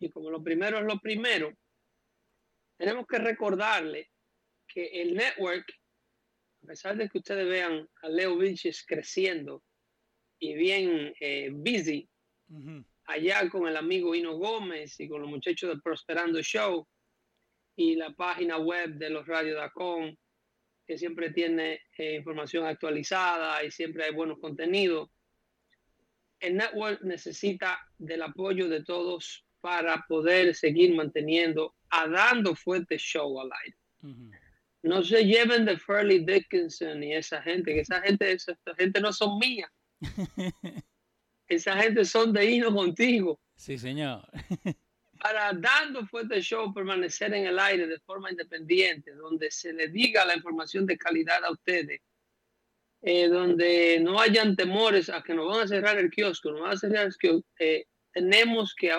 y como lo primero es lo primero, tenemos que recordarle que el network, a pesar de que ustedes vean a Leo Vilches creciendo y bien eh, busy, allá con el amigo Hino Gómez y con los muchachos del Prosperando Show y la página web de los Radio Dacon, que siempre tiene eh, información actualizada y siempre hay buenos contenidos. El network necesita del apoyo de todos para poder seguir manteniendo a dando fuerte show al aire. No se lleven de Furley Dickinson y esa gente, que esa gente, esa gente no son mías. esa gente son de hino contigo. Sí, señor. para dando fuerte show permanecer en el aire de forma independiente, donde se le diga la información de calidad a ustedes, eh, donde no hayan temores a que nos van a cerrar el kiosco, nos van a cerrar el kiosco, eh, tenemos que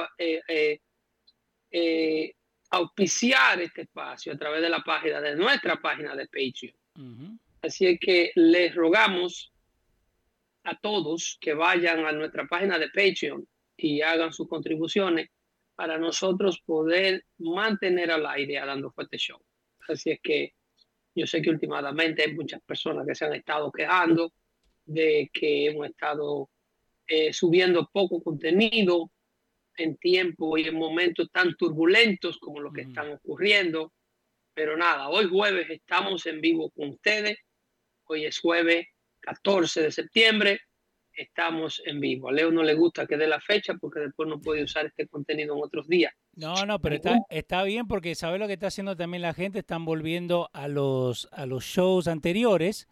eh, auspiciar este espacio a través de la página, de nuestra página de Patreon. Así es que les rogamos a todos que vayan a nuestra página de Patreon y hagan sus contribuciones para nosotros poder mantener al aire a Dando Fuerte Show. Así es que yo sé que últimamente hay muchas personas que se han estado quejando de que hemos estado eh, subiendo poco contenido en tiempo y en momentos tan turbulentos como los que están ocurriendo. Pero nada, hoy jueves estamos en vivo con ustedes. Hoy es jueves 14 de septiembre. Estamos en vivo. A Leo no le gusta que dé la fecha porque después no puede usar este contenido en otros días. No, no, pero está, está bien porque sabe lo que está haciendo también la gente. Están volviendo a los, a los shows anteriores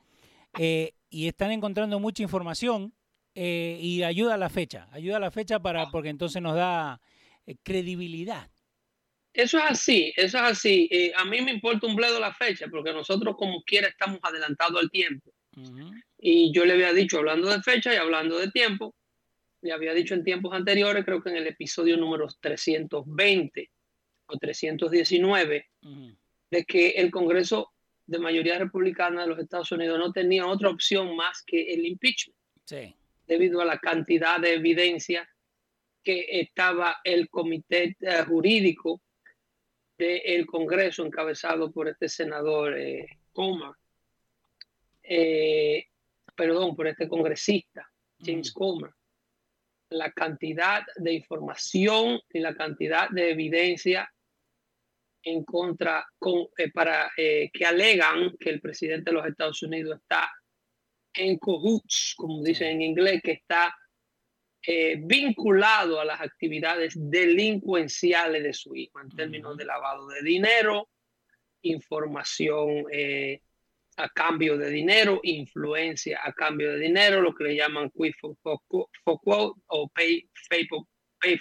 eh, y están encontrando mucha información eh, y ayuda a la fecha, ayuda a la fecha para ah. porque entonces nos da eh, credibilidad. Eso es así, eso es así. Eh, a mí me importa un bledo la fecha porque nosotros como quiera estamos adelantados al tiempo. Y yo le había dicho, hablando de fecha y hablando de tiempo, le había dicho en tiempos anteriores, creo que en el episodio número 320 o 319, de que el Congreso de mayoría republicana de los Estados Unidos no tenía otra opción más que el impeachment. Sí debido a la cantidad de evidencia que estaba el comité eh, jurídico del Congreso encabezado por este senador eh, Comer, eh, perdón, por este congresista James Comer, la cantidad de información y la cantidad de evidencia en contra con, para que alegan que el presidente de los Estados Unidos está en cahoots, como dicen en inglés, que está eh, vinculado a las actividades delincuenciales de su hijo en términos de lavado de dinero, información eh, a cambio de dinero, influencia a cambio de dinero, lo que le llaman quid for, quote o pay,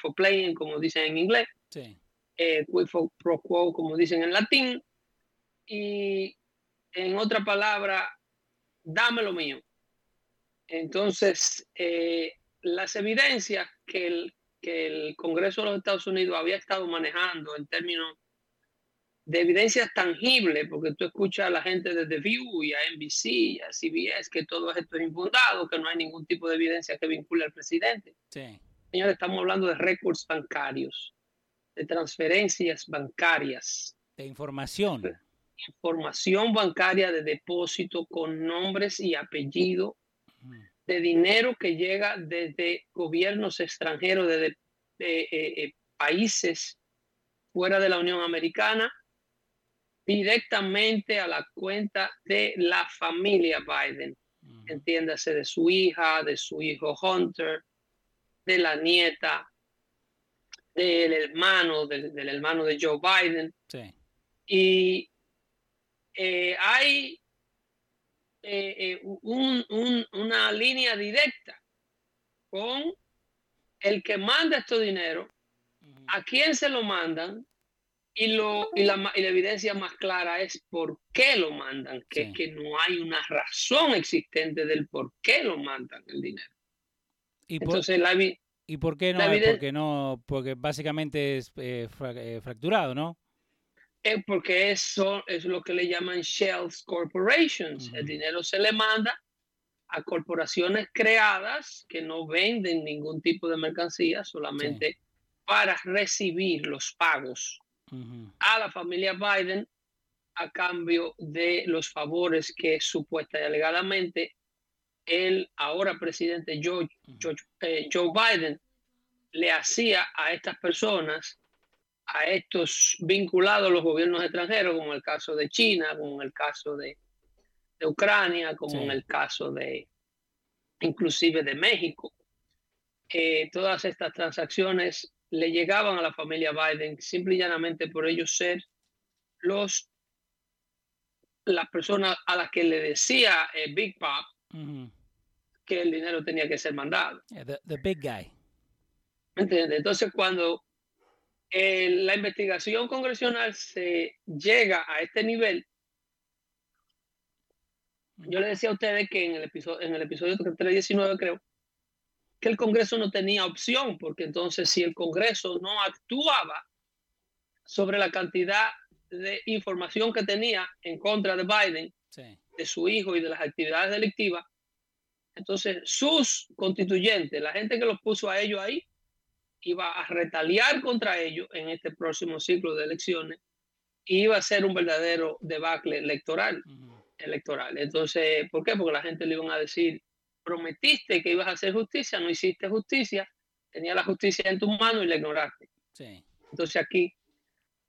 for, playing, como dicen en inglés, sí. Eh, quid for pro quo, como dicen en latín, y en otra palabra, dame lo mío. Entonces, eh, las evidencias que el, que el Congreso de los Estados Unidos había estado manejando en términos de evidencias tangibles, porque tú escuchas a la gente desde View y a NBC y a CBS que todo esto es infundado, que no hay ningún tipo de evidencia que vincule al presidente. Sí. Señores, estamos hablando de récords bancarios, de transferencias bancarias. De información. Información bancaria de depósito con nombres y apellido de dinero que llega desde gobiernos extranjeros, desde eh, eh, países fuera de la Unión Americana, directamente a la cuenta de la familia Biden. Entiéndase de su hija, de su hijo Hunter, de la nieta, del hermano, del, hermano de Joe Biden. Y eh, hay eh, eh, una línea directa con el que manda estos dinero, a quién se lo mandan y, lo, y, la, evidencia más clara es por qué lo mandan, que, que no hay una razón existente del por qué lo mandan el dinero. ¿Y Entonces, por, la, ¿Y por qué no? Porque no, porque básicamente es eh, fracturado, ¿no? Porque eso es lo que le llaman shells corporations. El dinero se le manda a corporaciones creadas que no venden ningún tipo de mercancía, solamente para recibir los pagos a la familia Biden a cambio de los favores que supuesta y alegadamente el ahora presidente Joe, eh, Joe Biden le hacía a estas personas, a estos vinculados los gobiernos extranjeros, como el caso de China, como en el caso de, Ucrania, como en el caso de inclusive de México. Eh, todas estas transacciones le llegaban a la familia Biden simple y llanamente por ellos ser los las personas a las que le decía eh, Big Pop que el dinero tenía que ser mandado. the, big guy. Entonces, cuando eh, la investigación congresional se llega a este nivel, yo le decía a ustedes que en el episodio, en el episodio 319 creo, que el Congreso no tenía opción, porque entonces si el Congreso no actuaba sobre la cantidad de información que tenía en contra de Biden, de su hijo y de las actividades delictivas, entonces sus constituyentes, la gente que los puso a ellos ahí, iba a retaliar contra ellos en este próximo ciclo de elecciones y iba a ser un verdadero debacle electoral. electoral. Entonces, ¿por qué? Porque la gente le iban a decir, prometiste que ibas a hacer justicia, no hiciste justicia, tenía la justicia en tus manos y la ignoraste. Entonces aquí,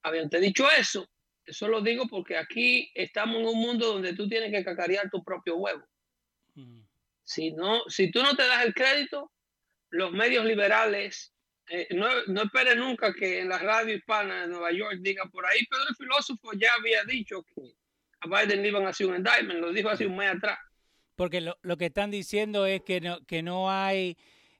habiendo dicho eso, eso lo digo porque aquí estamos en un mundo donde tú tienes que cacarear tu propio huevo. Si, no, si tú no te das el crédito, los medios liberales, eh, no, no esperes nunca que en la radio hispana de Nueva York diga por ahí, Pedro el filósofo ya había dicho que a Biden le iban a hacer un indictment, lo dijo hace un mes atrás. Porque lo, lo que están diciendo es que no, que no hay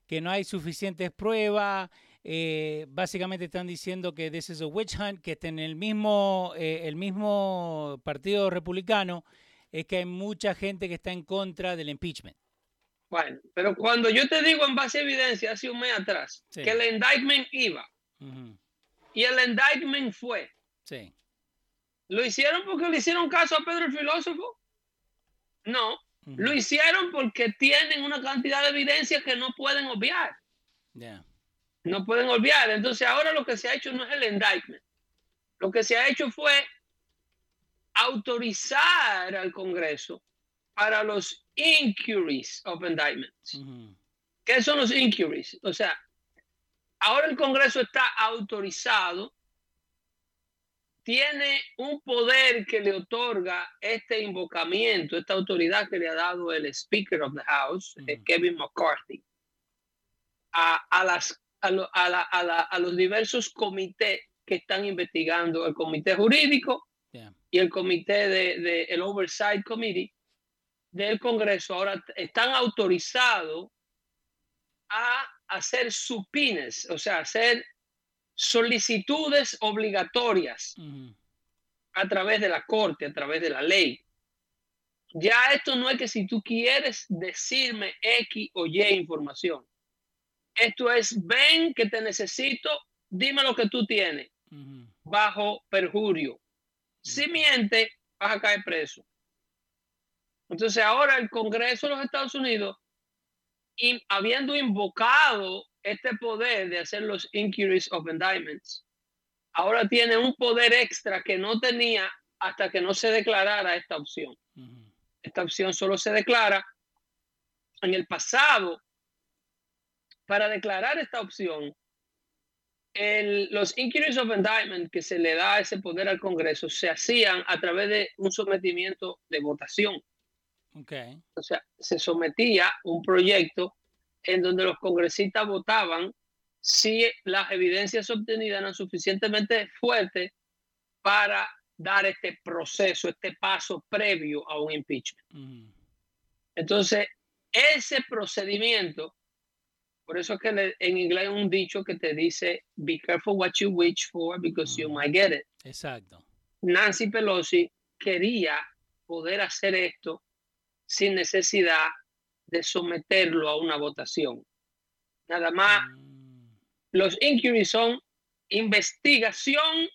que no hay suficientes pruebas, eh, básicamente están diciendo que this is a witch hunt, que está en el mismo, eh, el mismo partido republicano, es que hay mucha gente que está en contra del impeachment. Bueno, pero cuando yo te digo en base a evidencia hace un mes atrás que el indictment iba y el indictment fue, sí. ¿lo hicieron porque le hicieron caso a Pedro el filósofo? No, lo hicieron porque tienen una cantidad de evidencia que no pueden obviar. No pueden obviar. Entonces ahora lo que se ha hecho no es el indictment. Lo que se ha hecho fue autorizar al Congreso para los inquiries of indictments. ¿Qué son los inquiries? O sea, ahora el Congreso está autorizado, tiene un poder que le otorga este invocamiento, esta autoridad que le ha dado el Speaker of the House, eh, Kevin McCarthy, a, las, a, los diversos comités que están investigando, el comité jurídico y el comité de, de el Oversight Committee, del Congreso ahora están autorizados a hacer supines, o sea, hacer solicitudes obligatorias a través de la corte, a través de la ley. Ya esto no es que si tú quieres decirme X o Y información. Esto es, ven que te necesito, dime lo que tú tienes, bajo perjurio. Si miente, vas a caer preso. Entonces ahora el Congreso de los Estados Unidos, habiendo invocado este poder de hacer los inquiries of indictments, ahora tiene un poder extra que no tenía hasta que no se declarara esta opción. Esta opción solo se declara en el pasado. Para declarar esta opción, los inquiries of indictment que se le da ese poder al Congreso se hacían a través de un sometimiento de votación. O sea, se sometía un proyecto en donde los congresistas votaban si las evidencias obtenidas eran suficientemente fuertes para dar este proceso, este paso previo a un impeachment. Entonces, ese procedimiento, por eso es que en inglés hay un dicho que te dice, be careful what you wish for because you might get it. Exacto. Nancy Pelosi quería poder hacer esto sin necesidad de someterlo a una votación. Nada más, mm. los inquiries son investigación,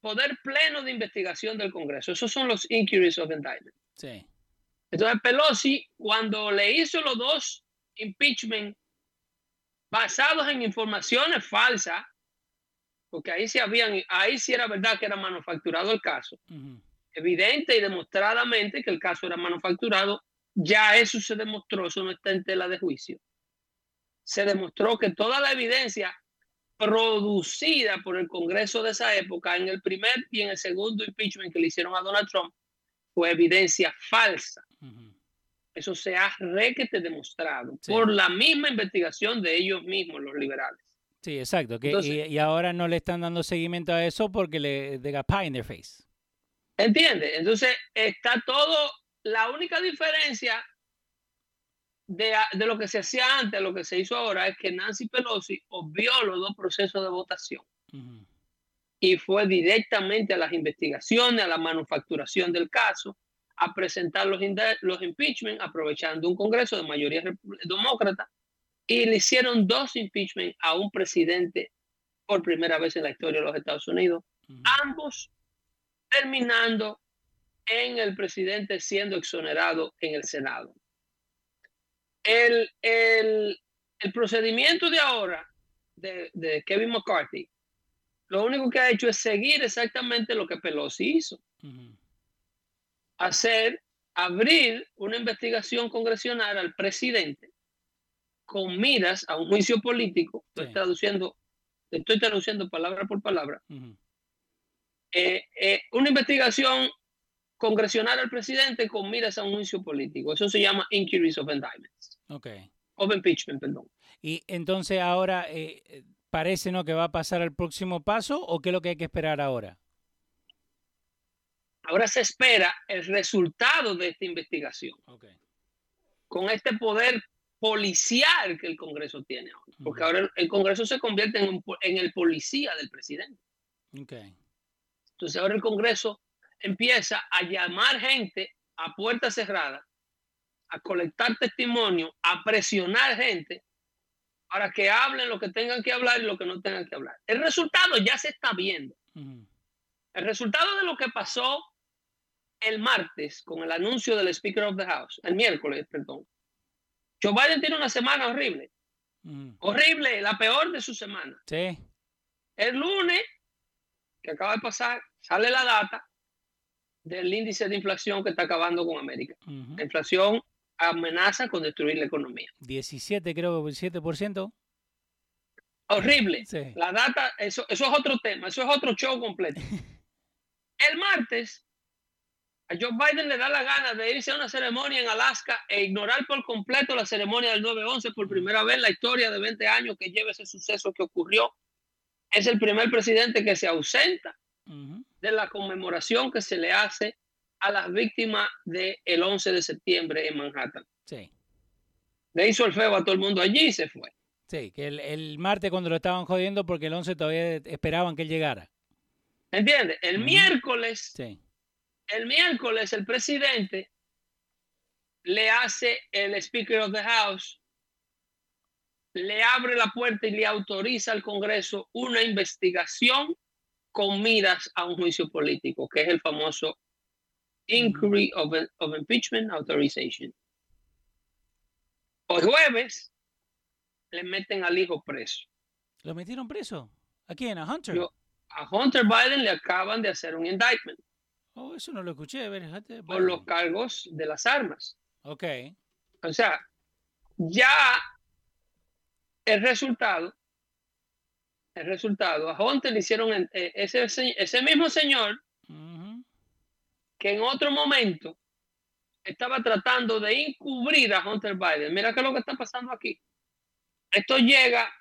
poder pleno de investigación del Congreso. Esos son los inquiries of indictment. Sí. Entonces Pelosi, cuando le hizo los dos impeachment basados en informaciones falsas, porque ahí sí habían, ahí sí era verdad que era manufacturado el caso. Evidente y demostradamente que el caso era manufacturado, ya eso se demostró, eso no está en tela de juicio. Se demostró que toda la evidencia producida por el Congreso de esa época en el primer y en el segundo impeachment que le hicieron a Donald Trump fue evidencia falsa. Eso se ha requete demostrado por la misma investigación de ellos mismos, los liberales. Sí, exacto. y, ahora no le están dando seguimiento a eso porque le de pie in their face. ¿Entiende? Entonces está todo. La única diferencia de, lo que se hacía antes a lo que se hizo ahora es que Nancy Pelosi obvió los dos procesos de votación y fue directamente a las investigaciones, a la manufacturación del caso, a presentar los, los impeachment, aprovechando un Congreso de mayoría demócrata, y le hicieron dos impeachment a un presidente por primera vez en la historia de los Estados Unidos, ambos terminando en el presidente siendo exonerado en el Senado. El, el, el procedimiento de ahora de, de, Kevin McCarthy, lo único que ha hecho es seguir exactamente lo que Pelosi hizo. Hacer, abrir una investigación congresional al presidente con miras a un juicio político. Estoy traduciendo, estoy traduciendo palabra por palabra. Eh, eh, una investigación congresional al presidente con miras a un juicio político. Eso se llama inquiries of indictments. Ok. Of impeachment, perdón. Y entonces ahora eh, parece no que va a pasar al próximo paso o qué es lo que hay que esperar ahora. Ahora se espera el resultado de esta investigación. Okay. Con este poder policial que el Congreso tiene ahora. Porque ahora el, Congreso se convierte en, en, el policía del presidente. Okay. Entonces ahora el Congreso empieza a llamar gente a puerta cerrada, a colectar testimonio, a presionar gente para que hablen lo que tengan que hablar y lo que no tengan que hablar. El resultado ya se está viendo. El resultado de lo que pasó el martes con el anuncio del Speaker of the House, el miércoles, perdón. Joe Biden tiene una semana horrible. Horrible, la peor de su semana. Sí. El lunes que acaba de pasar, sale la data del índice de inflación que está acabando con América. La inflación amenaza con destruir la economía. 17, creo, 7%. Horrible. La data, eso, eso es otro tema, eso es otro show completo. El martes, a Joe Biden le da la gana de irse a una ceremonia en Alaska e ignorar por completo la ceremonia del 9-11 por primera vez en la historia de 20 años que lleva ese suceso que ocurrió es el primer presidente que se ausenta de la conmemoración que se le hace a las víctimas del 11 de septiembre en Manhattan. Sí. Le hizo el feo a todo el mundo allí y se fue. Sí, que el, martes cuando lo estaban jodiendo porque el 11 todavía esperaban que él llegara. ¿Entiendes? El miércoles, sí. el miércoles el presidente le hace el Speaker of the House le abre la puerta y le autoriza al Congreso una investigación con miras a un juicio político, que es el famoso Inquiry of, Impeachment Authorization. Hoy jueves le meten al hijo preso. ¿Lo metieron preso? ¿A quién? ¿A Hunter? a Hunter Biden le acaban de hacer un indictment. Oh, eso no lo escuché. Ver, por los cargos de las armas. Ok. O sea, ya el resultado, el resultado, a Hunter le hicieron eh, ese, ese mismo señor que en otro momento estaba tratando de encubrir a Hunter Biden. Mira qué es lo que está pasando aquí. Esto llega,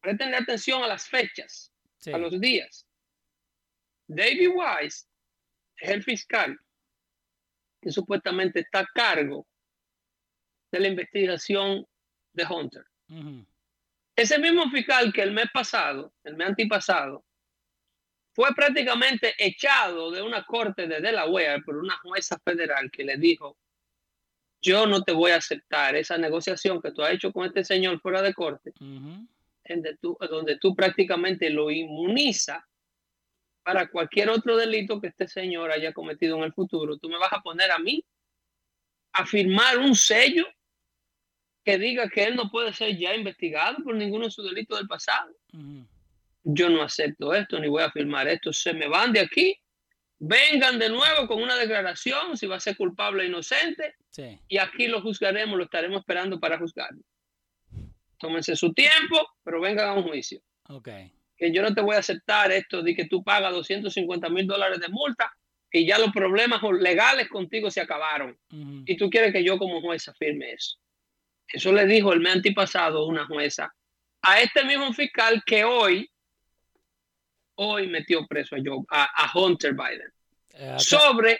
presten atención a las fechas, a los días. David Wise es el fiscal que supuestamente está a cargo de la investigación de Hunter. Ese mismo fiscal que el mes pasado, el mes antipasado, fue prácticamente echado de una corte de Delaware por una jueza federal que le dijo, yo no te voy a aceptar esa negociación que tú has hecho con este señor fuera de corte, donde, tú, prácticamente lo inmuniza para cualquier otro delito que este señor haya cometido en el futuro. Tú me vas a poner a mí a firmar un sello que diga que él no puede ser ya investigado por ninguno de sus delitos del pasado. Yo no acepto esto, ni voy a firmar esto. Se me van de aquí, vengan de nuevo con una declaración si va a ser culpable o inocente. Y aquí lo juzgaremos, lo estaremos esperando para juzgarlo. Tómense su tiempo, pero vengan a un juicio. Okay. Que yo no te voy a aceptar esto de que tú pagas 250 mil dólares de multa y ya los problemas legales contigo se acabaron. Y tú quieres que yo como jueza firme eso. Eso le dijo el mes antipasado una jueza a este mismo fiscal que hoy, hoy metió preso a, Joe, a, Hunter Biden eh, sobre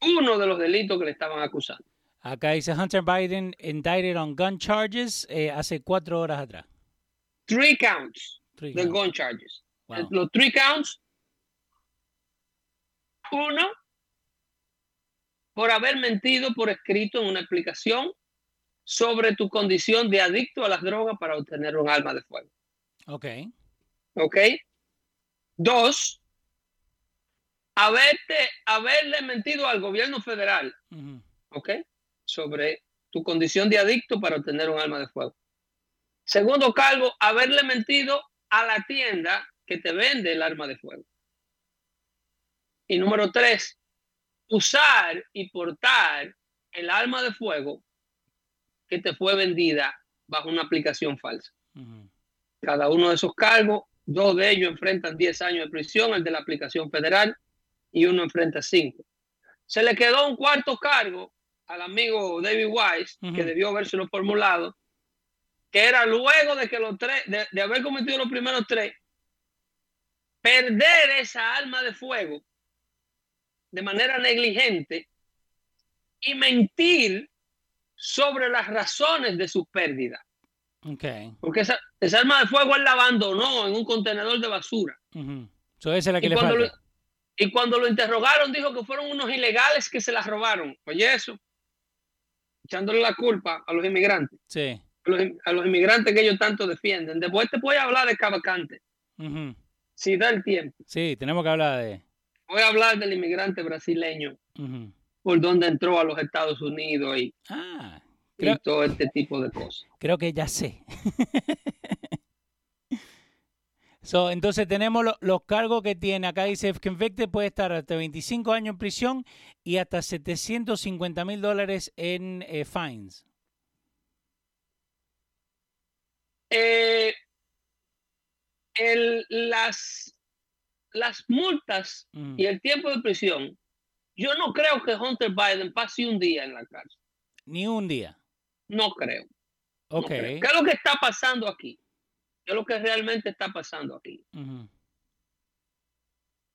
uno de los delitos que le estaban acusando. Acá dice Hunter Biden indicted on gun charges eh, hace cuatro horas atrás. Three counts de gun charges. Los three counts uno, por haber mentido por escrito en una explicación sobre tu condición de adicto a las drogas para obtener un arma de fuego. Ok. Ok. Dos, haberte, haberle mentido al gobierno federal. Ok. Sobre tu condición de adicto para obtener un arma de fuego. Segundo cargo, haberle mentido a la tienda que te vende el arma de fuego. Y número tres, usar y portar el arma de fuego que te fue vendida bajo una aplicación falsa. Cada uno de esos cargos, dos de ellos enfrentan 10 años de prisión, el de la aplicación federal, y uno enfrenta 5. Se le quedó un cuarto cargo al amigo David Wise, que debió habérselo formulado, que era luego de que los tres, de haber cometido los primeros tres, perder esa arma de fuego de manera negligente y mentir sobre las razones de su pérdida. Okay. Porque esa, esa, arma de fuego él la abandonó en un contenedor de basura. y, cuando Lo, y cuando lo interrogaron dijo que fueron unos ilegales que se la robaron. Oye eso, echándole la culpa a los inmigrantes. Sí. A los, inmigrantes que ellos tanto defienden. Después te voy a hablar de Cabacante. Si da el tiempo. Sí, tenemos que hablar de voy a hablar del inmigrante brasileño, por donde entró a los Estados Unidos y, ah, todo este tipo de cosas. Creo que ya sé. so, entonces tenemos los cargos que tiene. Acá dice, convicted puede estar hasta 25 años en prisión y hasta 750 mil dólares en eh, fines. Eh, el, las las multas y mm. el tiempo de prisión, yo no creo que Hunter Biden pase un día en la cárcel. Ni un día. No creo. Ok. ¿Qué es lo que está pasando aquí? ¿Qué es lo que realmente está pasando aquí?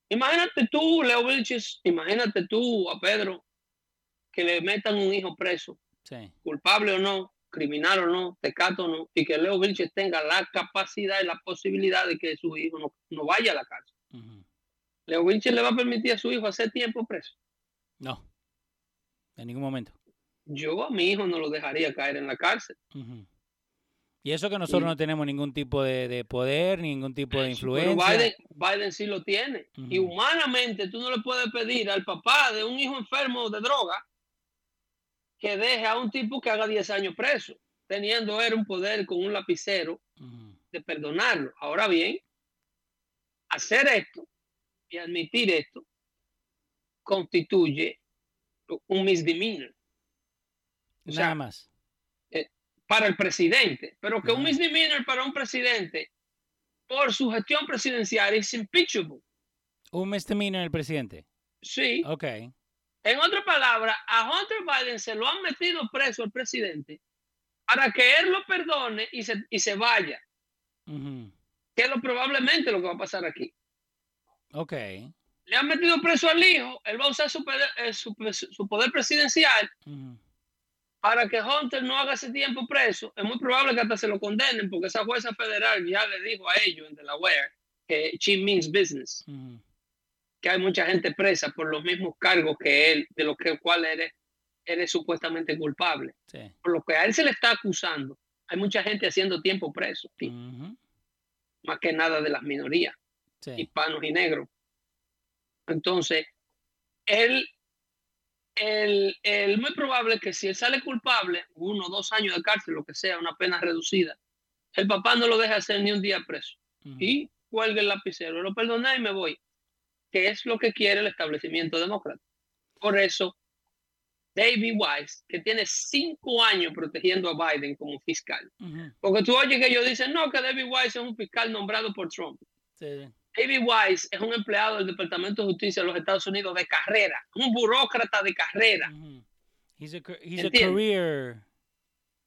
Imagínate tú, Leo Vilches, imagínate tú a Pedro que le metan un hijo preso, culpable o no, criminal o no, tecato o no, y que Leo Vilches tenga la capacidad y la posibilidad de que su hijo no, no vaya a la cárcel. ¿Leo Wilcher le va a permitir a su hijo hacer tiempo preso? No, en ningún momento. Yo a mi hijo no lo dejaría caer en la cárcel. Y eso que nosotros no tenemos ningún tipo de, poder, ningún tipo de influencia. Pero Biden, sí lo tiene. Y humanamente tú no le puedes pedir al papá de un hijo enfermo de droga que deje a un tipo que haga 10 años preso, teniendo él un poder con un lapicero de perdonarlo. Ahora bien, hacer esto y admitir esto constituye un misdemeanor. Nada más. Eh, para el presidente, pero que un misdemeanor para un presidente por su gestión presidencial es impeachable. Un misdemeanor el presidente. Sí. Ok. En otra palabra, a Hunter Biden se lo han metido preso el presidente para que él lo perdone y se, y se vaya que es lo probablemente lo que va a pasar aquí. Ok. Le han metido preso al hijo, él va a usar su, poder, eh, su, poder presidencial para que Hunter no haga ese tiempo preso. Es muy probable que hasta se lo condenen porque esa jueza federal ya le dijo a ellos en Delaware que she means business. Que hay mucha gente presa por los mismos cargos que él, de los que cual él es, supuestamente culpable. Por lo que a él se le está acusando, hay mucha gente haciendo tiempo preso más que nada de las minorías, hispanos y negros. Entonces, él el, el muy probable que si él sale culpable, uno o dos años de cárcel, lo que sea, una pena reducida, el papá no lo deja hacer ni un día preso. Y cuelga el lapicero, lo perdoné y me voy. Que es lo que quiere el establecimiento demócrata. Por eso, David Weiss, que tiene cinco años protegiendo a Biden como fiscal. Porque tú oyes que ellos dicen, no, que David Weiss es un fiscal nombrado por Trump. David Weiss es un empleado del Departamento de Justicia de los Estados Unidos de carrera, un burócrata de carrera. he's a, he's a career.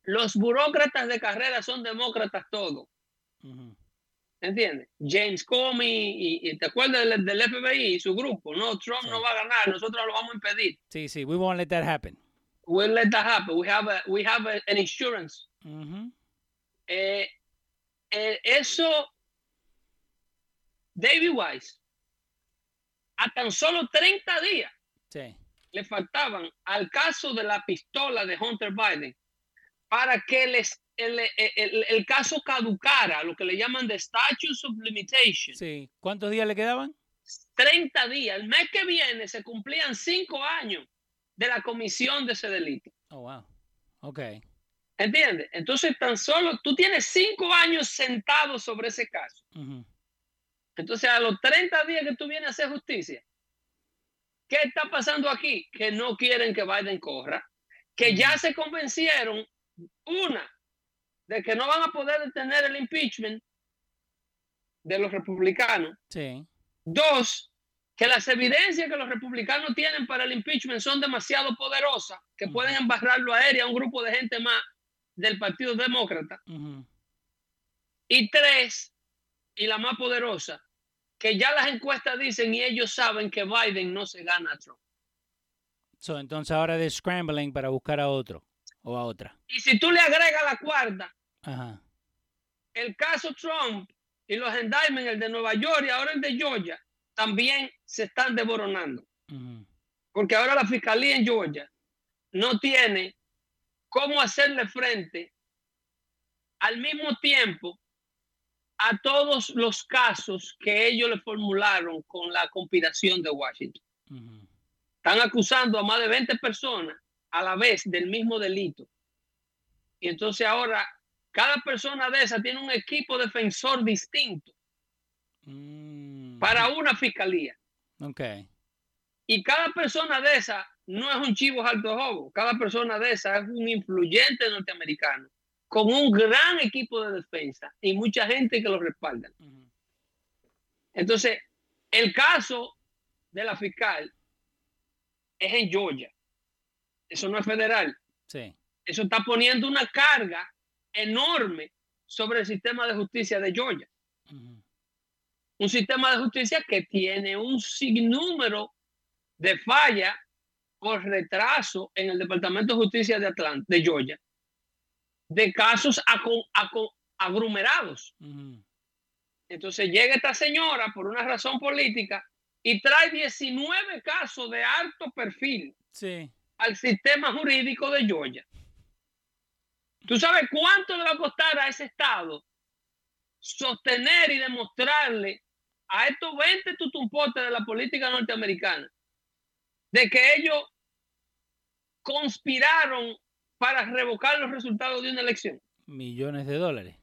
Los burócratas de carrera son demócratas todos. ¿Entiendes? James Comey, y, te acuerdas del, del, FBI y su grupo, no, Trump no va a ganar, nosotros lo vamos a impedir. Sí, sí, we won't let that happen. We'll let that happen. We have, a, we have a, an insurance. eh, eh, eso, David Weiss, a tan solo 30 días sí. le faltaban al caso de la pistola de Hunter Biden para que les el, el, el, caso caducara, lo que le llaman de statutes of limitation. Sí. ¿Cuántos días le quedaban? 30 días. El mes que viene se cumplían cinco años de la comisión de ese delito. Oh, wow. Ok. ¿Entiendes? Entonces, tan solo tú tienes cinco años sentado sobre ese caso. Entonces, a los 30 días que tú vienes a hacer justicia, ¿qué está pasando aquí? Que no quieren que Biden corra, que ya se convencieron, una, de que no van a poder detener el impeachment de los republicanos. Sí. Dos, que las evidencias que los republicanos tienen para el impeachment son demasiado poderosas, que pueden embarrarlo a él y a un grupo de gente más del Partido Demócrata. Y tres, y la más poderosa, que ya las encuestas dicen y ellos saben que Biden no se gana a Trump. entonces ahora de scrambling para buscar a otro o a otra. Y si tú le agregas la cuarta, el caso Trump y los indictments, el de Nueva York y ahora el de Georgia, también se están desboronando. Porque ahora la fiscalía en Georgia no tiene cómo hacerle frente al mismo tiempo a todos los casos que ellos le formularon con la conspiración de Washington. Están acusando a más de 20 personas a la vez del mismo delito. Y entonces ahora cada persona de esa tiene un equipo defensor distinto mm. para una fiscalía. Okay. Y cada persona de esa no es un chivo alto jobo. Cada persona de esa es un influyente norteamericano con un gran equipo de defensa y mucha gente que lo respalda. Entonces, el caso de la fiscal es en Georgia. Eso no es federal. Sí. Eso está poniendo una carga enorme sobre el sistema de justicia de Georgia. Un sistema de justicia que tiene un sinnúmero de fallas por retraso en el Departamento de Justicia de Atlanta, de Georgia, de casos aglomerados. Entonces llega esta señora por una razón política y trae 19 casos de alto perfil sí al sistema jurídico de Georgia. ¿Tú sabes cuánto le va a costar a ese Estado sostener y demostrarle a estos 20 tutumpotes de la política norteamericana de que ellos conspiraron para revocar los resultados de una elección? Millones de dólares.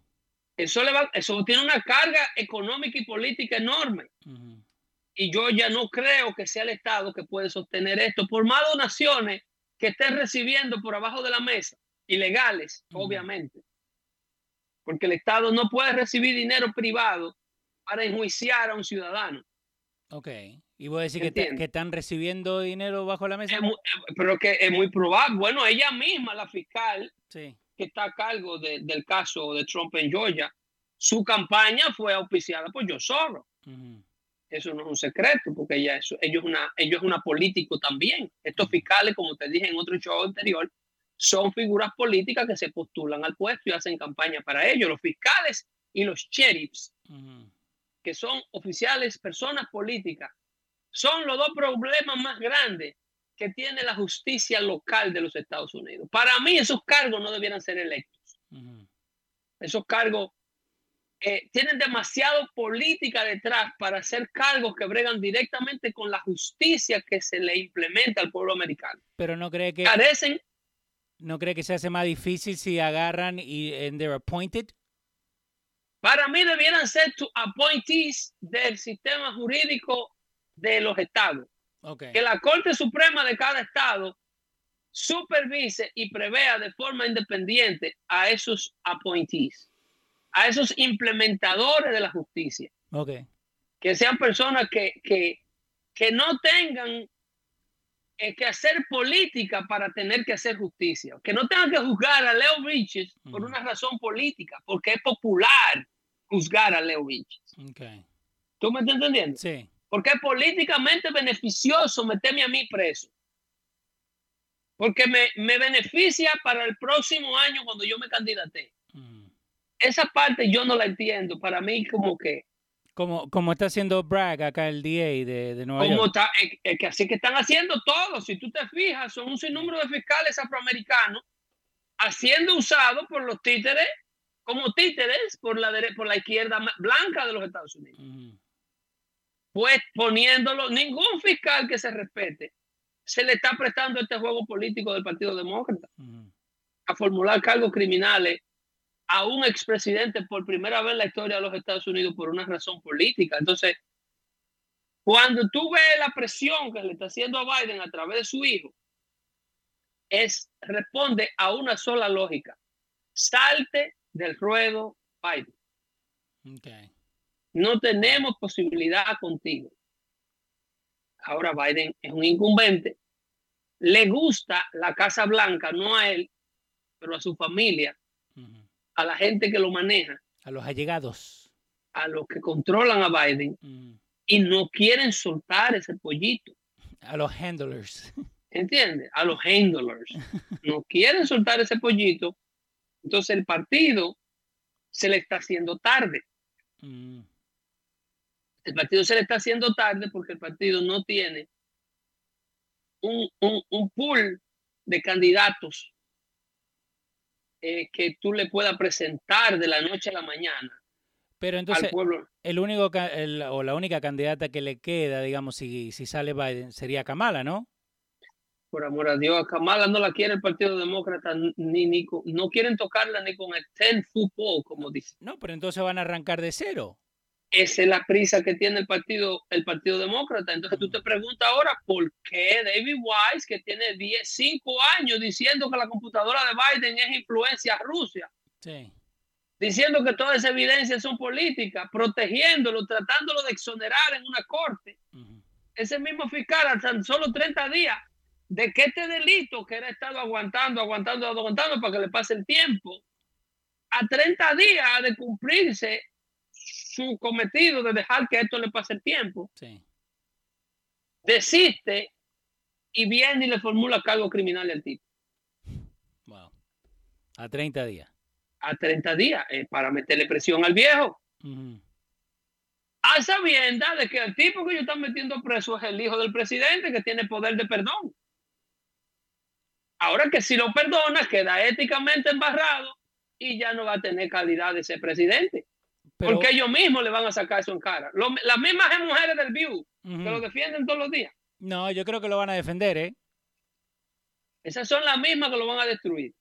Eso, le va, eso tiene una carga económica y política enorme. Y yo ya no creo que sea el Estado que puede sostener esto, por más donaciones que estén recibiendo por abajo de la mesa, ilegales, obviamente. Porque el Estado no puede recibir dinero privado para enjuiciar a un ciudadano. Ok. Y voy a decir que, que, están recibiendo dinero bajo la mesa. pero que es muy probable. Bueno, ella misma, la fiscal, sí. que está a cargo del caso de Trump en Georgia, su campaña fue auspiciada por Joe Soros. Eso no es un secreto, porque ella, eso, ellos, una, ellos es una político también. Estos fiscales, como te dije en otro show anterior, son figuras políticas que se postulan al puesto y hacen campaña para ellos. Los fiscales y los sheriffs, que son oficiales, personas políticas, son los dos problemas más grandes que tiene la justicia local de los Estados Unidos. Para mí esos cargos no debieran ser electos. Esos cargos eh, tienen demasiado política detrás para hacer cargos que bregan directamente con la justicia que se le implementa al pueblo americano. Pero no cree que Carecen, no cree que se hace más difícil si agarran y and they're appointed. para mí debieran ser to appointees del sistema jurídico de los estados. Okay. Que la Corte Suprema de cada estado supervise y prevea de forma independiente a esos appointees, a esos implementadores de la justicia. Okay. que sean personas que, que, que no tengan eh, que hacer política para tener que hacer justicia, que no tengan que juzgar a Leo Riches por una razón política, porque es popular juzgar a Leo Riches. Okay. ¿Tú me estás entendiendo? Sí. Porque es políticamente beneficioso meterme a mí preso. Porque me, me beneficia para el próximo año cuando yo me candidate. Mm. Esa parte yo no la entiendo. Para mí como que Como, como está haciendo Bragg acá el DA de, de Nueva como York. está, es, es que así que están haciendo todo. Si tú te fijas, son un sinnúmero de fiscales afroamericanos haciendo usado por los títeres como títeres por la por la izquierda blanca de los Estados Unidos. Mm. Pues poniéndolo, ningún fiscal que se respete se le está prestando este juego político del Partido Demócrata a formular cargos criminales a un expresidente por primera vez en la historia de los Estados Unidos por una razón política. Entonces, cuando tú ves la presión que le está haciendo a Biden a través de su hijo, es responde a una sola lógica. Salte del ruedo, Biden. Okay. No tenemos posibilidad contigo. Ahora Biden es un incumbente. Le gusta la Casa Blanca, no a él, pero a su familia, a la gente que lo maneja, A los allegados. a los que controlan a Biden y no quieren soltar ese pollito. A los handlers. ¿Entiendes? A los handlers. No quieren soltar ese pollito. Entonces el partido se le está haciendo tarde. Mm. El partido se le está haciendo tarde porque el partido no tiene un, un, un pool de candidatos eh, que tú le puedas presentar de la noche a la mañana Pero al entonces, pueblo. el único el- o la única candidata que le queda, digamos, si, si sale Biden, sería Kamala, ¿no? Por amor a Dios, a Kamala no la quiere el Partido Demócrata, ni, ni no quieren tocarla ni con el ten football, como dice. No, pero entonces van a arrancar de cero. Esa es la prisa que tiene el Partido, el partido Demócrata. Entonces tú te preguntas ahora, ¿por qué David Wise, que tiene 10, 5 años diciendo que la computadora de Biden es influencia Rusia, Sí. diciendo que todas esas evidencias son políticas, protegiéndolo, tratándolo de exonerar en una corte? Ese mismo fiscal a tan solo 30 días de que este delito que ha estado aguantando, aguantando, aguantando para que le pase el tiempo, a 30 días de cumplirse su cometido de dejar que esto le pase el tiempo, Sí. desiste y viene y le formula cargo criminal al tipo. Wow. A 30 días. A 30 días eh, para meterle presión al viejo. A sabienda de que el tipo que ellos están metiendo preso es el hijo del presidente que tiene poder de perdón. Ahora que si lo perdona, queda éticamente embarrado y ya no va a tener calidad de ser presidente. Pero, porque ellos mismos le van a sacar eso en cara. Lo- las mismas mujeres del View ujú. que lo defienden todos los días. No, yo creo que lo van a defender, ¿eh? Esas son las mismas que lo van a destruir.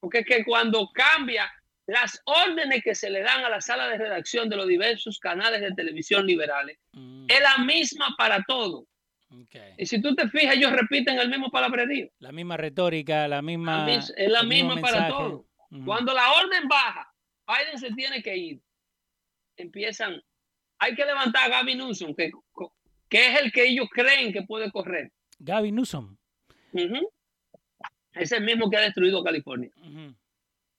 Porque es que cuando cambia las órdenes que se le dan a la sala de redacción de los diversos canales de televisión liberales, Mm, es la misma para todo. Y si tú te fijas, ellos repiten el mismo palabrerío. La misma retórica, la La misma. mis- es la misma para todo. Cuando la orden baja, Biden se tiene que ir. Empiezan, hay que levantar a Gavin Newsom, que, que es el que ellos creen que puede correr. Gavin Newsom. Ujú. Es el mismo que ha destruido California.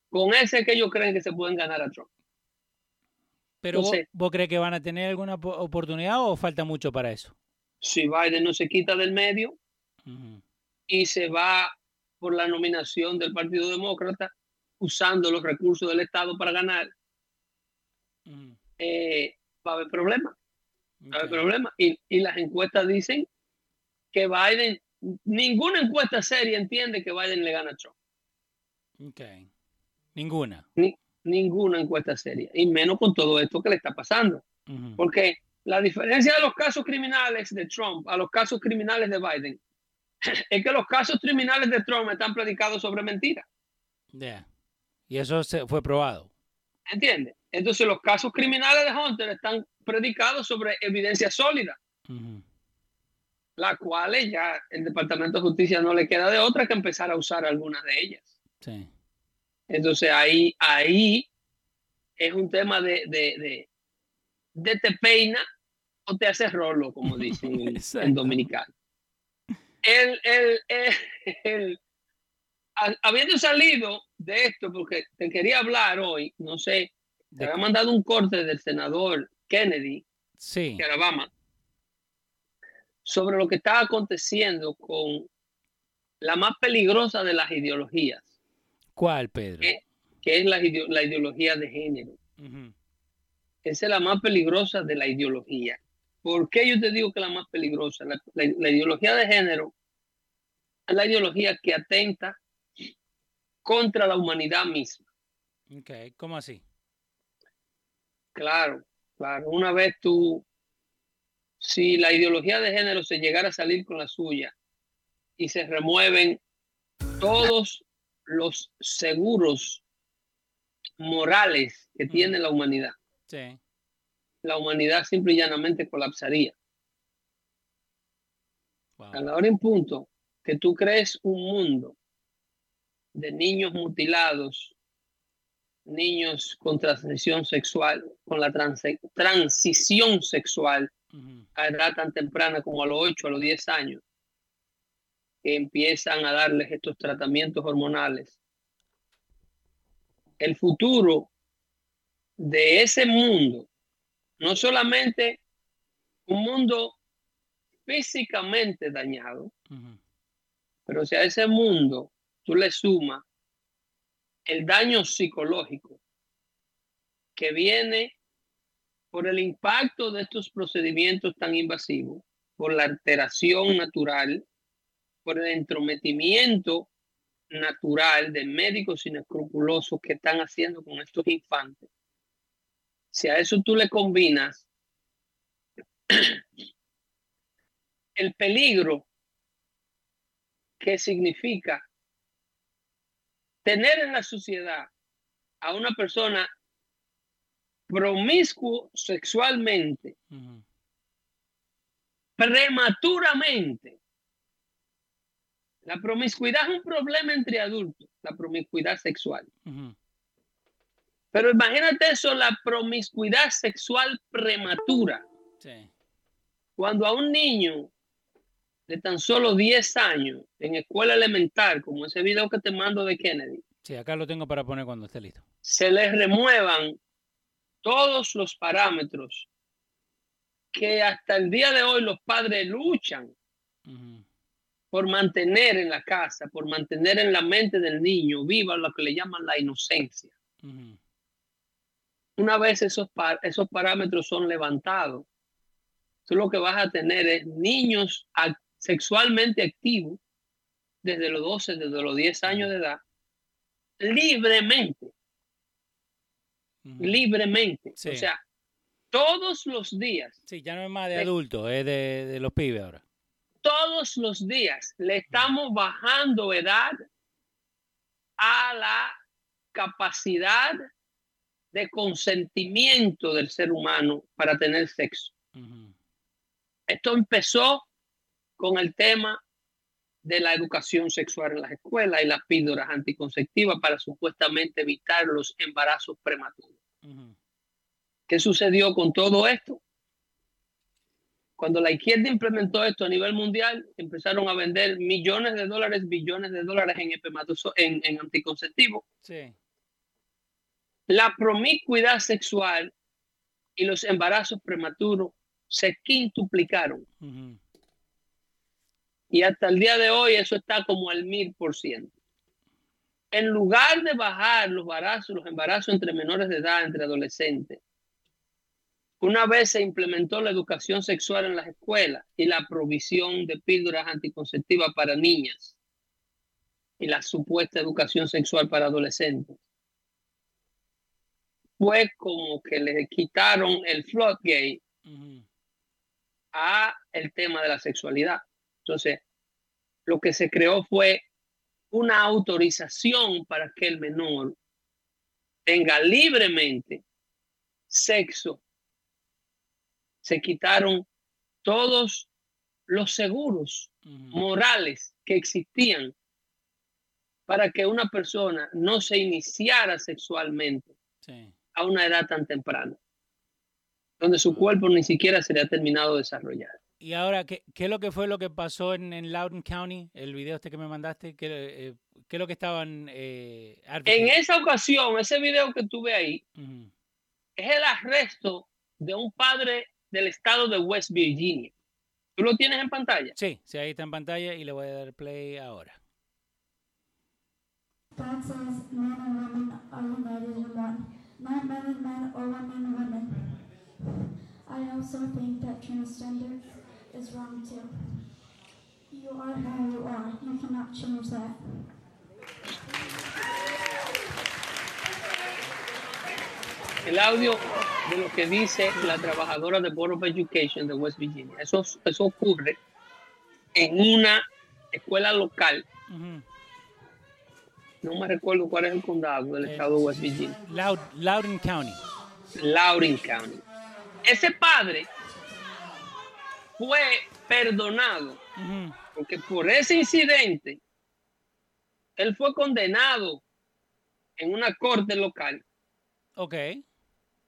Con ese que ellos creen que se pueden ganar a Trump. Pero vos, Entonces- vos crees que van a tener alguna po- oportunidad o falta mucho para eso? Si Biden no se quita del medio y se va por la nominación del Partido Demócrata, usando los recursos del Estado para ganar, Ujú. Eh, va a haber problemas. Va a haber problemas. Y, y las encuestas dicen que Biden, ninguna encuesta seria entiende que Biden le gana a Trump. Ok. Ninguna. ninguna encuesta seria, y menos con todo esto que le está pasando. Porque la diferencia de los casos criminales de Trump a los casos criminales de Biden es que los casos criminales de Trump están predicados sobre mentiras. Y eso se fue probado. ¿Entiendes? Entonces los casos criminales de Hunter están predicados sobre evidencia sólida, la cual ya el Departamento de Justicia no le queda de otra que empezar a usar algunas de ellas. Entonces ahí, ahí es un tema de, de, de, te peina o te hace rolo, como dicen en, dominicano. El, el, el, habiendo salido de esto, porque te quería hablar hoy, no sé, te había mandado un corte del senador Kennedy de Alabama sobre lo que está aconteciendo con la más peligrosa de las ideologías. ¿Cuál, Pedro? Que, es la, ideología de género. Esa es la más peligrosa de la ideología. ¿Por qué yo te digo que es la más peligrosa? La, ideología de género es la ideología que atenta contra la humanidad misma. Ok, ¿cómo así? Claro, claro. Una vez tú, si la ideología de género se llegara a salir con la suya y se remueven todos los seguros morales que tiene la humanidad, la humanidad simple y llanamente colapsaría. A la hora en punto que tú crees un mundo de niños mutilados, niños con transición sexual, con la transición sexual a edad tan temprana como a los 8, a los 10 años, que empiezan a darles estos tratamientos hormonales. El futuro de ese mundo, no solamente un mundo físicamente dañado, pero si a ese mundo tú le sumas el daño psicológico que viene por el impacto de estos procedimientos tan invasivos, por la alteración natural, por el entrometimiento natural de médicos inescrupulosos que están haciendo con estos infantes. Si a eso tú le combinas el peligro que significa tener en la sociedad a una persona promiscuo sexualmente, prematuramente. La promiscuidad es un problema entre adultos, la promiscuidad sexual. Pero imagínate eso, la promiscuidad sexual prematura. Cuando a un niño de tan solo 10 años en escuela elemental, como ese video que te mando de Kennedy. Sí, acá lo tengo para poner cuando esté listo. Se les remuevan todos los parámetros que hasta el día de hoy los padres luchan por mantener en la casa, por mantener en la mente del niño viva lo que le llaman la inocencia. Una vez esos, esos parámetros son levantados, tú lo que vas a tener es niños sexualmente activo desde los 12, desde los 10 años de edad, libremente. Libremente. O sea, todos los días. Sí, ya no es más de, adultos, es de, los pibes ahora. Todos los días le estamos bajando edad a la capacidad de consentimiento del ser humano para tener sexo. Esto empezó con el tema de la educación sexual en las escuelas y las píldoras anticonceptivas para supuestamente evitar los embarazos prematuros. ¿Qué sucedió con todo esto? Cuando la izquierda implementó esto a nivel mundial, empezaron a vender millones de dólares, billones de dólares en, en, en anticonceptivos. La promiscuidad sexual y los embarazos prematuros se quintuplicaron. Y hasta el día de hoy eso está como al mil por ciento. En lugar de bajar los embarazos, los embarazos entre menores de edad, entre adolescentes, una vez se implementó la educación sexual en las escuelas y la provisión de píldoras anticonceptivas para niñas y la supuesta educación sexual para adolescentes. fue como que le quitaron el floodgate a el tema de la sexualidad. Entonces, lo que se creó fue una autorización para que el menor tenga libremente sexo. Se quitaron todos los seguros morales que existían para que una persona no se iniciara sexualmente a una edad tan temprana, donde su cuerpo ni siquiera se le ha terminado de desarrollar. Y ahora, ¿qué, ¿qué, es lo que fue lo que pasó en, en Loudoun County? El video este que me mandaste, ¿qué, eh, qué es lo que estaban... Eh, en esa ocasión, ese video que tuve ahí, es el arresto de un padre del estado de West Virginia. ¿Tú lo tienes en pantalla? Sí, sí, ahí está en pantalla y le voy a dar play ahora. God says men and women are united in one, not men and men or women and women. I also think that transgender is wrong too. You are who you are. You cannot change that. El audio de lo que dice la trabajadora de Board of Education de West Virginia. Eso, eso ocurre en una escuela local. Uh -huh. No me recuerdo cuál es el condado del estado de West Virginia. Loud, Loudoun County. Loudoun County. Ese padre fue perdonado porque por ese incidente él fue condenado en una corte local. Ok.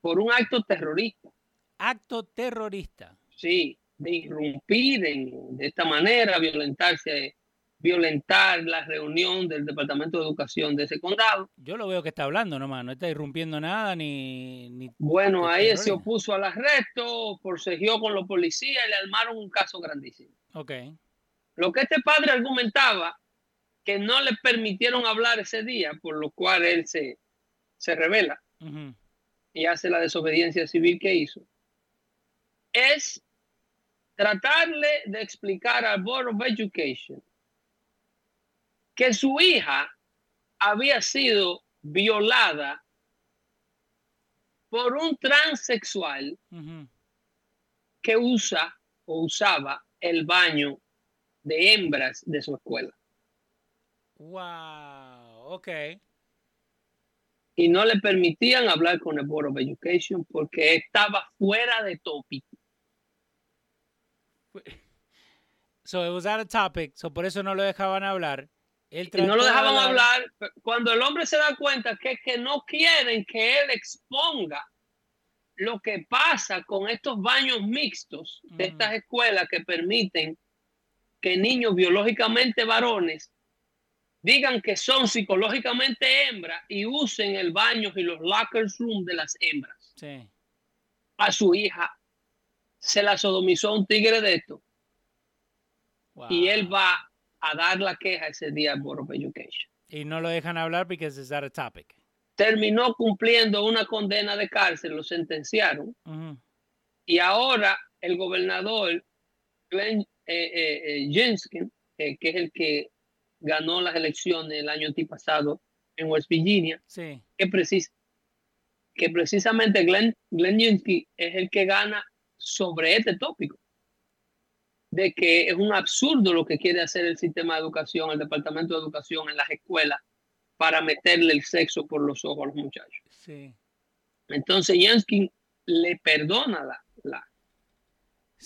Por un acto terrorista. Acto terrorista. Sí, de irrumpir en, de esta manera, violentarse violentar la reunión del Departamento de Educación de ese condado. Yo lo veo que está hablando nomás, no está irrumpiendo nada ni... ni bueno, ahí se opuso al arresto, forcejeó con los policías y le armaron un caso grandísimo. Ok. Lo que este padre argumentaba, que no le permitieron hablar ese día, por lo cual él se, se revela y hace la desobediencia civil que hizo, es tratarle de explicar al Board of Education que su hija había sido violada por un transexual que usa o usaba el baño de hembras de su escuela. Wow, ok. Y no le permitían hablar con el Board of Education porque estaba fuera de tópico. So it was out of topic, so por eso no lo dejaban hablar no lo dejaban hablar. Cuando el hombre se da cuenta que, que no quieren que él exponga lo que pasa con estos baños mixtos de estas escuelas que permiten que niños biológicamente varones digan que son psicológicamente hembras y usen el baño y los locker rooms de las hembras. A su hija se la sodomizó un tigre de esto. Y él va a dar la queja ese día al Board of Education. Y no lo dejan hablar porque es a topic. Terminó cumpliendo una condena de cárcel, lo sentenciaron. Y ahora el gobernador Glenn eh, eh, eh que es el que ganó las elecciones el año antipasado en West Virginia, sí. que, precis que precisamente Glenn, Glenn es el que gana sobre este tópico de que es un absurdo lo que quiere hacer el sistema de educación, el departamento de educación en las escuelas para meterle el sexo por los ojos a los muchachos. Sí. Entonces Yanskin le perdona la, la,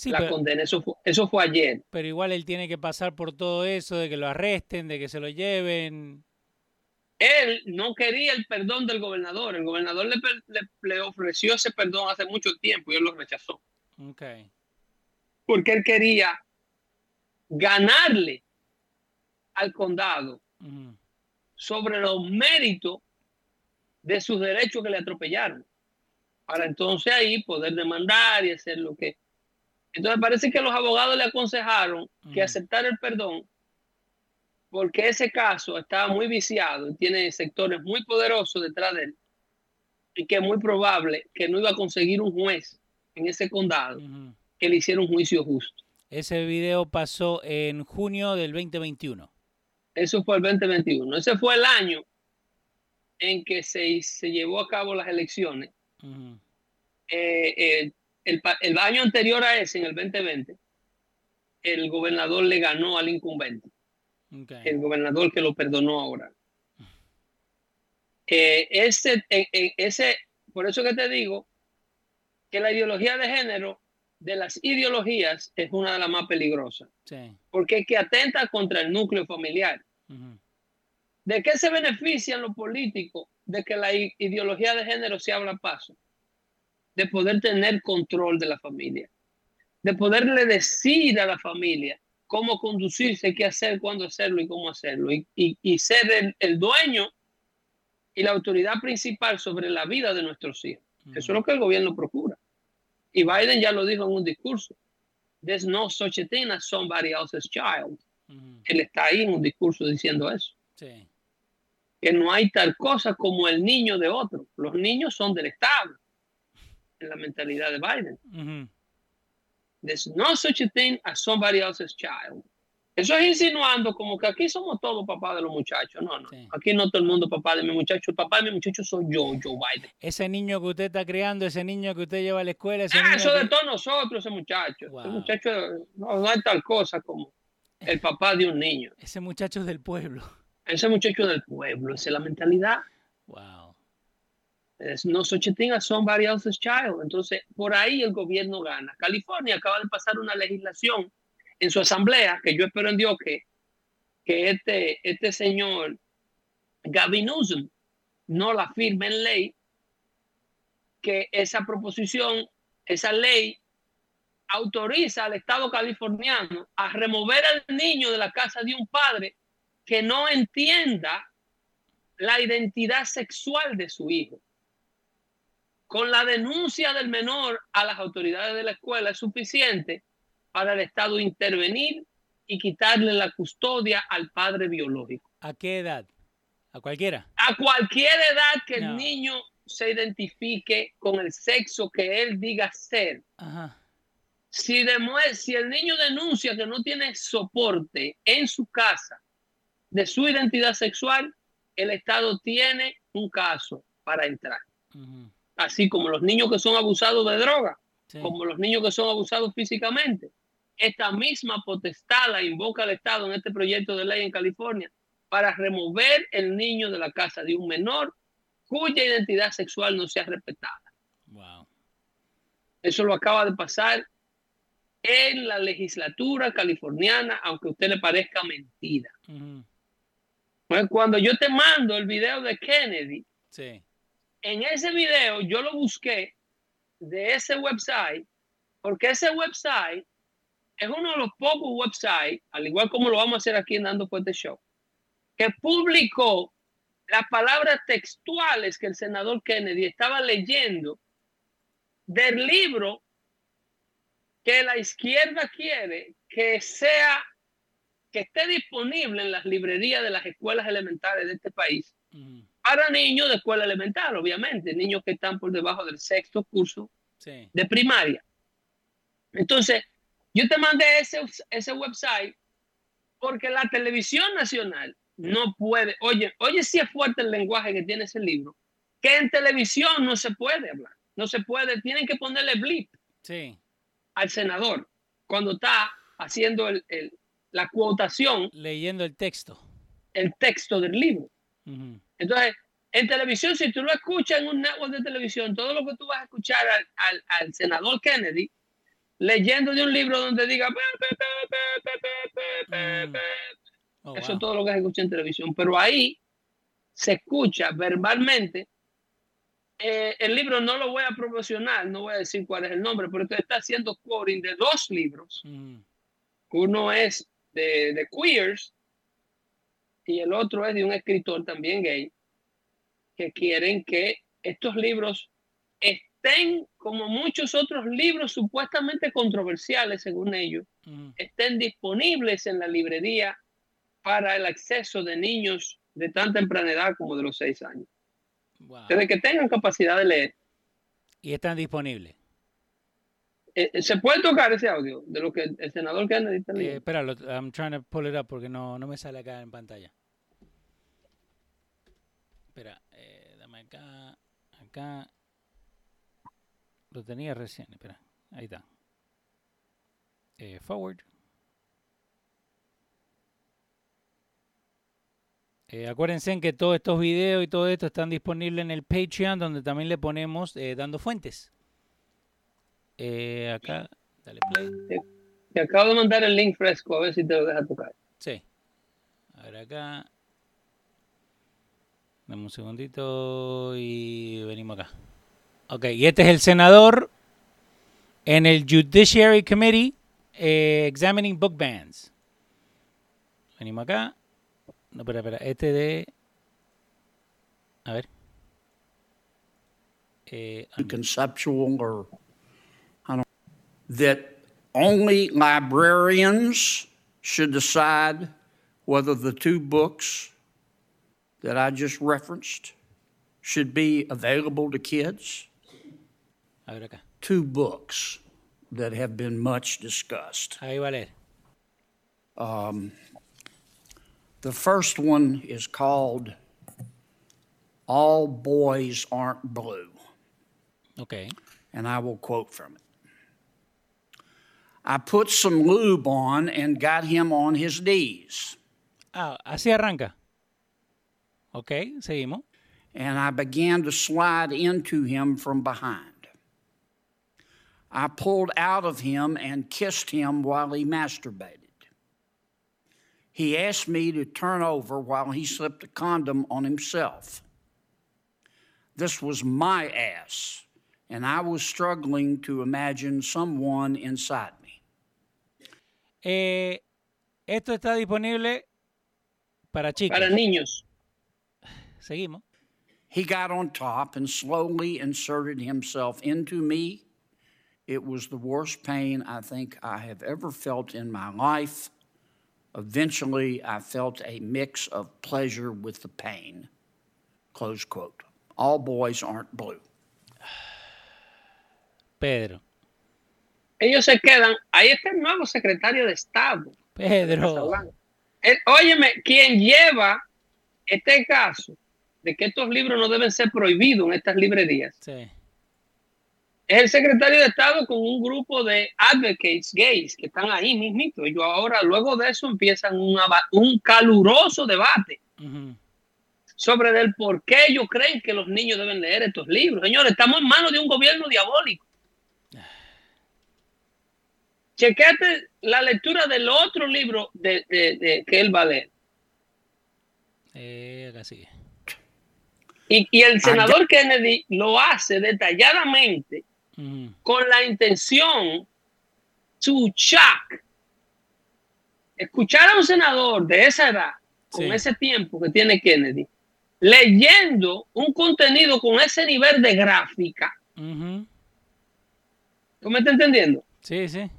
la condena. Eso fue, eso fue ayer. Pero igual él tiene que pasar por todo eso, de que lo arresten, de que se lo lleven. Él no quería el perdón del gobernador. El gobernador le, le, le ofreció ese perdón hace mucho tiempo y él lo rechazó. Okay porque él quería ganarle al condado sobre los méritos de sus derechos que le atropellaron. Para entonces ahí poder demandar y hacer lo que... Entonces parece que los abogados le aconsejaron que aceptara el perdón porque ese caso estaba muy viciado y tiene sectores muy poderosos detrás de él y que es muy probable que no iba a conseguir un juez en ese condado que le hicieron juicio justo. Ese video pasó en junio del 2021. Eso fue el 2021. Ese fue el año en que se, se llevó a cabo las elecciones el, el, año anterior a ese, en el 2020, el gobernador le ganó al incumbente. El gobernador que lo perdonó ahora. ese, ese, por eso que te digo que la ideología de género de las ideologías es una de las más peligrosas. Porque es que atenta contra el núcleo familiar. ¿De qué se benefician los políticos de que la ideología de género se habla paso? De poder tener control de la familia, de poderle decir a la familia cómo conducirse, qué hacer, cuándo hacerlo y cómo hacerlo, y, ser el, dueño y la autoridad principal sobre la vida de nuestros hijos. Eso es lo que el gobierno procura. Y Biden ya lo dijo en un discurso. There's no such a thing as somebody else's child. Él está ahí en un discurso diciendo eso. Que no hay tal cosa como el niño de otro. Los niños son del Estado. En la mentalidad de Biden. There's no such a thing as somebody else's child. Eso es insinuando como que aquí somos todos papás de los muchachos. No, no. Aquí no todo el mundo papá de mi muchacho. El papá de mi muchacho soy yo, Joe Biden. Ese niño que usted está criando, ese niño que usted lleva a la escuela. Ese ah, eso de todos nosotros, ese muchacho. Ese muchacho no, no, es tal cosa como el papá de un niño. Ese muchacho es del pueblo. Ese muchacho del pueblo. Esa es la mentalidad. Wow. Es no such a thing as somebody else's child. Entonces, por ahí el gobierno gana. California acaba de pasar una legislación en su asamblea, que yo espero en Dios que, que este, este señor Gavin Newsom no la firme en ley, que esa proposición, esa ley autoriza al Estado californiano a remover al niño de la casa de un padre que no entienda la identidad sexual de su hijo. Con la denuncia del menor a las autoridades de la escuela es suficiente para el Estado intervenir y quitarle la custodia al padre biológico. ¿A qué edad? ¿A cualquiera? A cualquier edad que el niño se identifique con el sexo que él diga ser. Si, si el niño denuncia que no tiene soporte en su casa de su identidad sexual, el Estado tiene un caso para entrar. Así como los niños que son abusados de droga, como los niños que son abusados físicamente esta misma potestad la invoca el Estado en este proyecto de ley en California para remover el niño de la casa de un menor cuya identidad sexual no sea respetada. Eso lo acaba de pasar en la legislatura californiana, aunque a usted le parezca mentira. Pues cuando yo te mando el video de Kennedy, en ese video yo lo busqué de ese website, porque ese website es uno de los pocos websites, al igual como lo vamos a hacer aquí en Dando Fuerte Show, que publicó las palabras textuales que el senador Kennedy estaba leyendo del libro que la izquierda quiere que sea, que esté disponible en las librerías de las escuelas elementales de este país para niños de escuela elemental, obviamente, niños que están por debajo del sexto curso de primaria. Entonces, yo te mandé ese, ese website porque la televisión nacional no puede, oye, oye si es fuerte el lenguaje que tiene ese libro, que en televisión no se puede hablar, no se puede, tienen que ponerle blip sí. al senador cuando está haciendo el, la cuotación. Leyendo el texto. El texto del libro. Entonces, en televisión, si tú lo escuchas en un network de televisión, todo lo que tú vas a escuchar al, al senador Kennedy leyendo de un libro donde diga mm. oh, eso es todo lo que se escucha en televisión, pero ahí se escucha verbalmente. Eh, el libro no lo voy a promocionar, no voy a decir cuál es el nombre, pero está haciendo quoting de dos libros. Mm. Uno es de, de Queers y el otro es de un escritor también gay que quieren que estos libros estén, como muchos otros libros supuestamente controversiales, según ellos, estén disponibles en la librería para el acceso de niños de tan temprana edad como de los seis años. Desde que tengan capacidad de leer. Y están disponibles. Eh, eh, ¿Se puede tocar ese audio de lo que el senador Kennedy está leyendo? Eh, espera, I'm trying to pull it up porque no, no me sale acá en pantalla. Espera, dame acá, acá, Lo tenía recién, espera. Ahí está. Eh, forward. Eh, acuérdense en que todos estos videos y todo esto están disponibles en el Patreon, donde también le ponemos eh, dando fuentes. Eh, acá, dale play. Te acabo de mandar el link fresco, a ver si te lo deja tocar. Sí. A ver acá. Dame un segundito y venimos acá. Ok, y este es el senador en el Judiciary Committee eh, Examining Book Bans. Venimos acá. No, espera, espera. Este de. A ver. Eh, conceptual or I don't that only librarians should decide whether the two books that I just referenced should be available to kids. A ver acá. Two books that have been much discussed. Ahí va a leer. Um, the first one is called All Boys Aren't Blue. Ok. and I will quote from it. I put some lube on and got him on his knees, Ah, así arranca. Ok, seguimos. and I began to slide into him from behind. I pulled out of him and kissed him while he masturbated. He asked me to turn over while he slipped a condom on himself. This was my ass, and I was struggling to imagine someone inside me. Eh, esto está disponible para chicos. Para niños. Seguimos. He got on top and slowly inserted himself into me. It was the worst pain I think I have ever felt in my life. Eventually, I felt a mix of pleasure with the pain. Close quote. All boys aren't blue. Pedro. Ellos se quedan. Ahí está el nuevo secretario de Estado. Pedro. Él- óyeme, quien lleva este caso de que estos libros no deben ser prohibidos en estas librerías Sí. Es el secretario de Estado con un grupo de advocates gays que están ahí mismito. Ellos ahora, luego de eso, empiezan un, aba- un caluroso debate sobre el por qué ellos creen que los niños deben leer estos libros. Señores, estamos en manos de un gobierno diabólico. Chequete la lectura del otro libro de, de- de- que él va a leer. Eh, sigue. Y, y el senador Kennedy lo hace detalladamente Con la intención to shock. Escuchar a un senador de esa edad, con Sí. ese tiempo que tiene Kennedy, leyendo un contenido con ese nivel de gráfica. Ujú. ¿Tú me estás entendiendo? Sí, sí.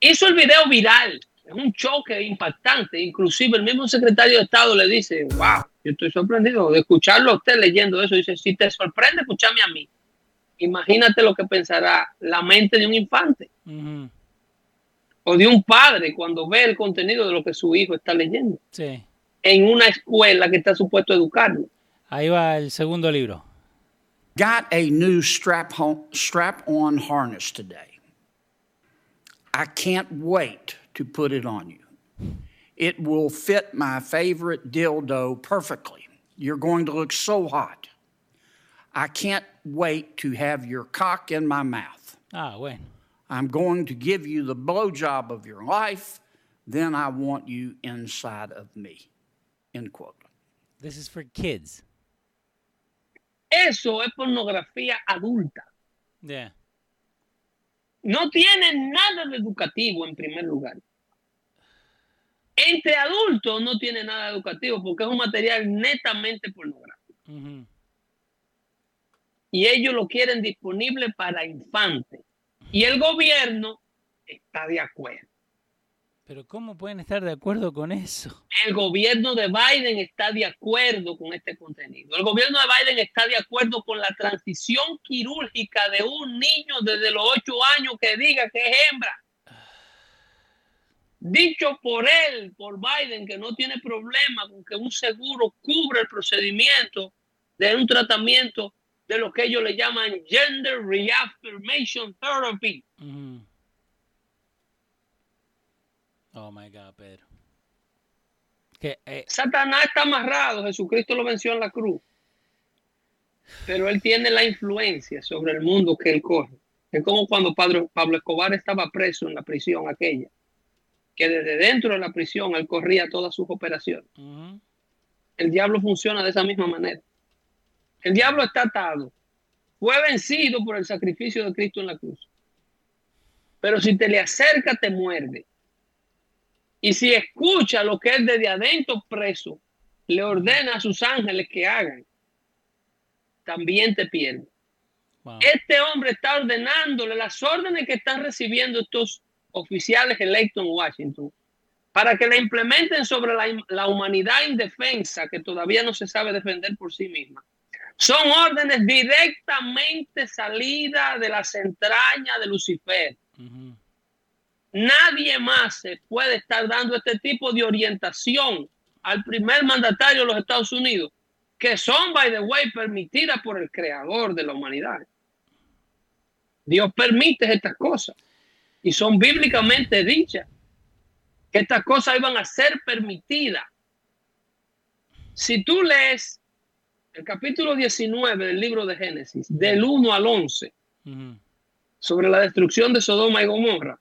Hizo el video viral. Es un choque impactante. Inclusive el mismo secretario de Estado le dice, wow, yo estoy sorprendido de escucharlo a usted leyendo eso. Dice, si te sorprende, escúchame a mí. Imagínate lo que pensará la mente de un infante o de un padre cuando ve el contenido de lo que su hijo está leyendo Sí. en una escuela que está supuesto a educarlo. Ahí va el segundo libro. Got a new strap on, strap on harness today. I can't wait to put it on you. It will fit my favorite dildo perfectly. You're going to look so hot. I can't wait to have your cock in my mouth. Ah, bueno. I'm going to give you the blowjob of your life. Then I want you inside of me. End quote. This is for kids. Eso es pornografía adulta. Yeah. No tiene nada de educativo en primer lugar. Entre adultos no tiene nada educativo porque es un material netamente pornográfico. Ujú. Y ellos lo quieren disponible para infantes. Y el gobierno está de acuerdo. Pero ¿cómo pueden estar de acuerdo con eso? El gobierno de Biden está de acuerdo con este contenido. El gobierno de Biden está de acuerdo con la transición quirúrgica de un niño desde los ocho años que diga que es hembra. Dicho por él, por Biden, que no tiene problema con que un seguro cubra el procedimiento de un tratamiento de lo que ellos le llaman gender reaffirmation therapy. Oh my God, Pedro. Que, eh, Satanás está amarrado, Jesucristo lo venció en la cruz. Pero él tiene la influencia sobre el mundo que él corre. Es como cuando Pablo, Pablo Escobar estaba preso en la prisión aquella, que desde dentro de la prisión él corría todas sus operaciones. El diablo funciona de esa misma manera. El diablo está atado. Fue vencido por el sacrificio de Cristo en la cruz. Pero si te le acerca, te muerde. Y si escucha lo que es desde adentro preso, le ordena a sus ángeles que hagan, también te pierde. Este hombre está ordenándole las órdenes que están recibiendo estos oficiales electos en Washington para que la implementen sobre la, la, humanidad indefensa que todavía no se sabe defender por sí misma. Son órdenes directamente salidas de las entrañas de Lucifer. Nadie más se puede estar dando este tipo de orientación al primer mandatario de los Estados Unidos, que son, by the way, permitidas por el creador de la humanidad. Dios permite estas cosas y son bíblicamente dichas que estas cosas iban a ser permitidas. Si tú lees el capítulo 19 del libro de Génesis, del 1 al 11, sobre la destrucción de Sodoma y Gomorra,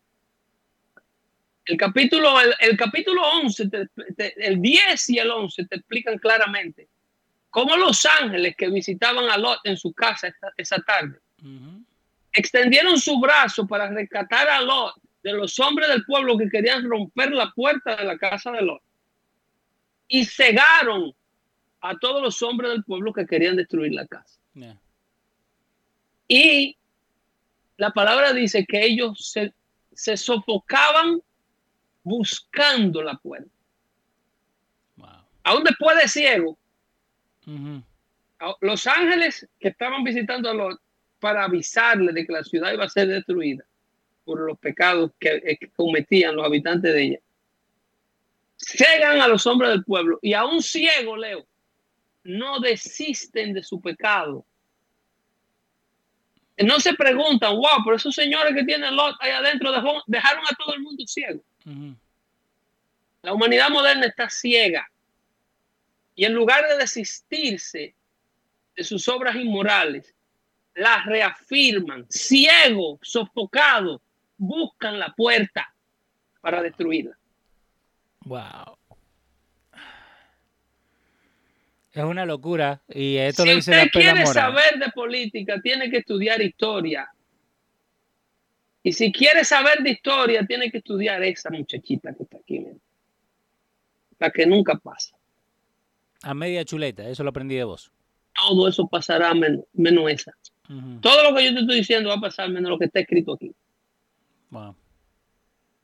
el capítulo, el, capítulo 11, el 10 y el 11 te explican claramente cómo los ángeles que visitaban a Lot en su casa esa tarde extendieron su brazo para rescatar a Lot de los hombres del pueblo que querían romper la puerta de la casa de Lot y cegaron a todos los hombres del pueblo que querían destruir la casa. Y la palabra dice que ellos se, se sofocaban buscando la puerta. Aún después de ciego, los ángeles que estaban visitando a Lot para avisarle de que la ciudad iba a ser destruida por los pecados que, eh, cometían los habitantes de ella. Cegan a los hombres del pueblo y a un ciego, Leo, no desisten de su pecado. No se preguntan, wow, pero esos señores que tienen Lot ahí adentro dejaron a todo el mundo ciego. La humanidad moderna está ciega. Y en lugar de desistirse de sus obras inmorales, las reafirman, ciegos, sofocados, buscan la puerta para destruirla. Wow. Es una locura. Y esto si lo dice usted la quiere saber de política, tiene que estudiar historia. Y si quiere saber de historia, tiene que estudiar esa muchachita que está aquí. La que nunca pasa. A media chuleta, eso lo aprendí de vos. Todo eso pasará menos, menos esa. Todo lo que yo te estoy diciendo va a pasar menos lo que está escrito aquí.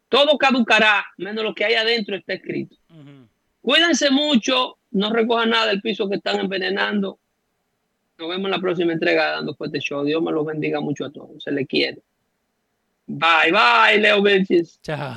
Todo caducará menos lo que hay adentro está escrito. Cuídense mucho, no recojan nada del piso que están envenenando. Nos vemos en la próxima entrega dando fuerte show. Dios me los bendiga mucho a todos. Se le quiere. Bye, bye, Leo Benches. Chao.